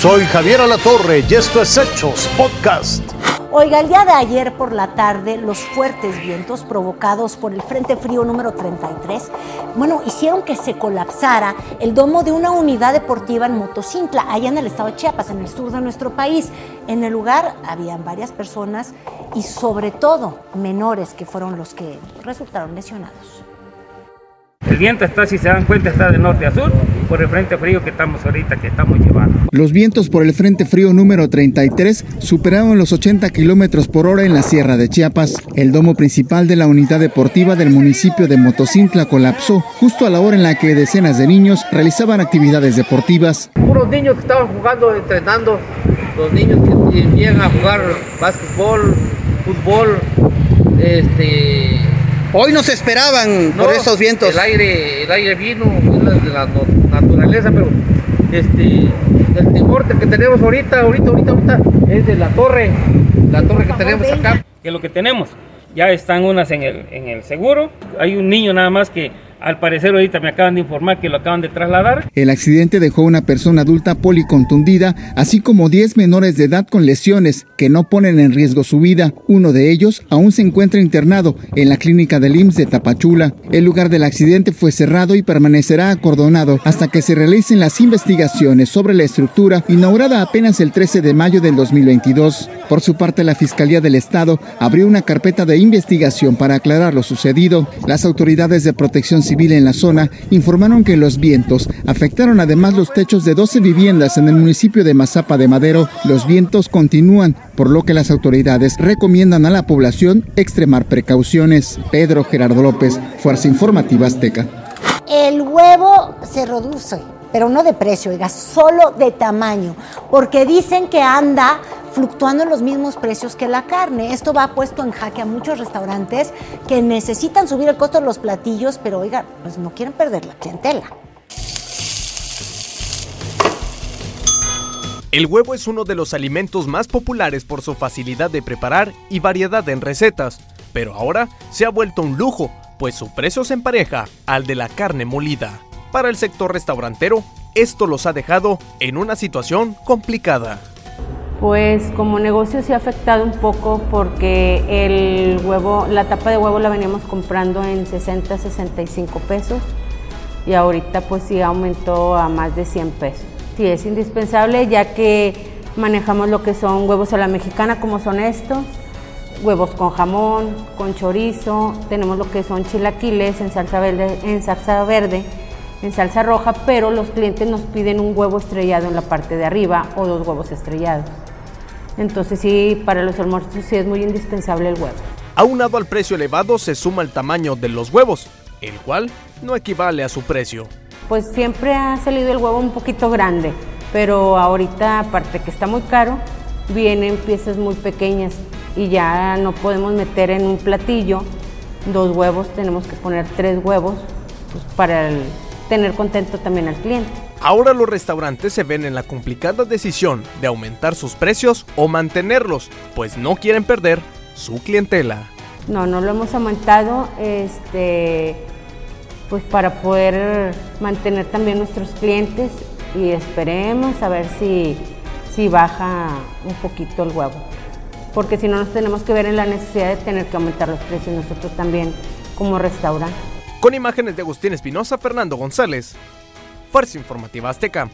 Soy Javier Alatorre y esto es Hechos Podcast. Oiga, el día de ayer por la tarde, los fuertes vientos provocados por el Frente Frío número 33, bueno, hicieron que se colapsara el domo de una unidad deportiva en Motocintla, allá en el estado de Chiapas, en el sur de nuestro país. En el lugar habían varias personas y sobre todo menores que fueron los que resultaron lesionados. El viento está, si se dan cuenta, está de norte a sur por el frente frío que estamos ahorita, que estamos llevando. Los vientos por el frente frío número 33 superaron los 80 kilómetros por hora en la Sierra de Chiapas. El domo principal de la unidad deportiva del municipio de Motocintla colapsó justo a la hora en la que decenas de niños realizaban actividades deportivas. Unos niños que estaban jugando, entrenando, los niños que llegan a jugar básquetbol, fútbol, este Hoy no se esperaban por estos vientos. El aire, el aire vino, es de la naturaleza, pero este, el temor que tenemos ahorita, ahorita, ahorita, ahorita, es de la torre, la torre que tenemos acá. Que lo que tenemos, ya están unas en el, en el seguro, hay un niño nada más que al parecer ahorita me acaban de informar que lo acaban de trasladar. El accidente dejó una persona adulta policontundida, así como 10 menores de edad con lesiones que no ponen en riesgo su vida. Uno de ellos aún se encuentra internado en la clínica del IMSS de Tapachula. El lugar del accidente fue cerrado y permanecerá acordonado hasta que se realicen las investigaciones sobre la estructura inaugurada apenas el 13 de mayo del 2022. Por su parte, la Fiscalía del Estado abrió una carpeta de investigación para aclarar lo sucedido. Las autoridades de protección civil en la zona informaron que los vientos afectaron además los techos de 12 viviendas en el municipio de Mazapa de Madero. Los vientos continúan, por lo que las autoridades recomiendan a la población extremar precauciones. Pedro Gerardo López, Fuerza Informativa Azteca. El huevo se reduce, pero no de precio, oiga, solo de tamaño, porque dicen que anda fluctuando en los mismos precios que la carne. Esto va puesto en jaque a muchos restaurantes que necesitan subir el costo de los platillos, pero oiga, pues no quieren perder la clientela. El huevo es uno de los alimentos más populares por su facilidad de preparar y variedad en recetas, pero ahora se ha vuelto un lujo, pues su precio se empareja al de la carne molida. Para el sector restaurantero, esto los ha dejado en una situación complicada. Pues como negocio se ha afectado un poco porque el huevo, la tapa de huevo la veníamos comprando en 60, 65 pesos y ahorita pues sí aumentó a más de 100 pesos. Sí, es indispensable ya que manejamos lo que son huevos a la mexicana como son estos, huevos con jamón, con chorizo, tenemos lo que son chilaquiles en salsa verde, en salsa verde, en salsa roja, pero los clientes nos piden un huevo estrellado en la parte de arriba o dos huevos estrellados. Entonces sí, para los almuerzos sí es muy indispensable el huevo. Aunado al precio elevado se suma el tamaño de los huevos, el cual no equivale a su precio. Pues siempre ha salido el huevo un poquito grande, pero ahorita aparte que está muy caro, vienen piezas muy pequeñas y ya no podemos meter en un platillo dos huevos, tenemos que poner tres huevos pues, para tener contento también al cliente. Ahora los restaurantes se ven en la complicada decisión de aumentar sus precios o mantenerlos, pues no quieren perder su clientela. No, no lo hemos aumentado, este, pues para poder mantener también nuestros clientes y esperemos a ver si, si baja un poquito el huevo, porque si no nos tenemos que ver en la necesidad de tener que aumentar los precios nosotros también como restaurante. Con imágenes de Agustín Espinosa, Fernando González, Fuerza Informativa Azteca.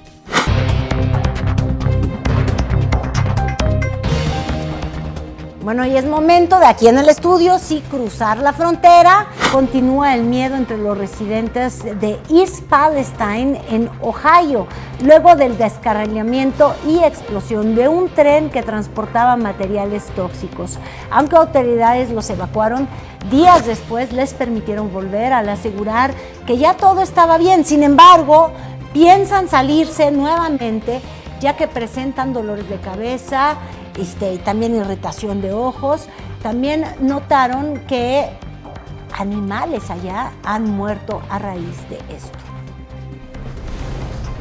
Bueno, y es momento de aquí en el estudio, sí, cruzar la frontera. Continúa el miedo entre los residentes de East Palestine en Ohio, luego del descarrilamiento y explosión de un tren que transportaba materiales tóxicos. Aunque autoridades los evacuaron, días después les permitieron volver al asegurar que ya todo estaba bien. Sin embargo, piensan salirse nuevamente ya que presentan dolores de cabeza, este, también irritación de ojos. También notaron que animales allá han muerto a raíz de esto.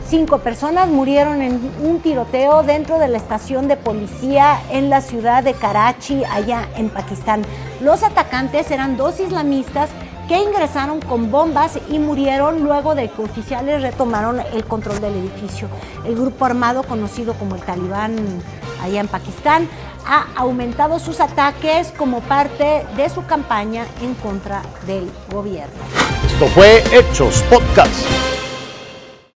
Cinco personas murieron en un tiroteo dentro de la estación de policía en la ciudad de Karachi, allá en Pakistán. Los atacantes eran dos islamistas que ingresaron con bombas y murieron luego de que oficiales retomaron el control del edificio. El grupo armado conocido como el Talibán allá en Pakistán ha aumentado sus ataques como parte de su campaña en contra del gobierno. Esto fue Hechos Podcast.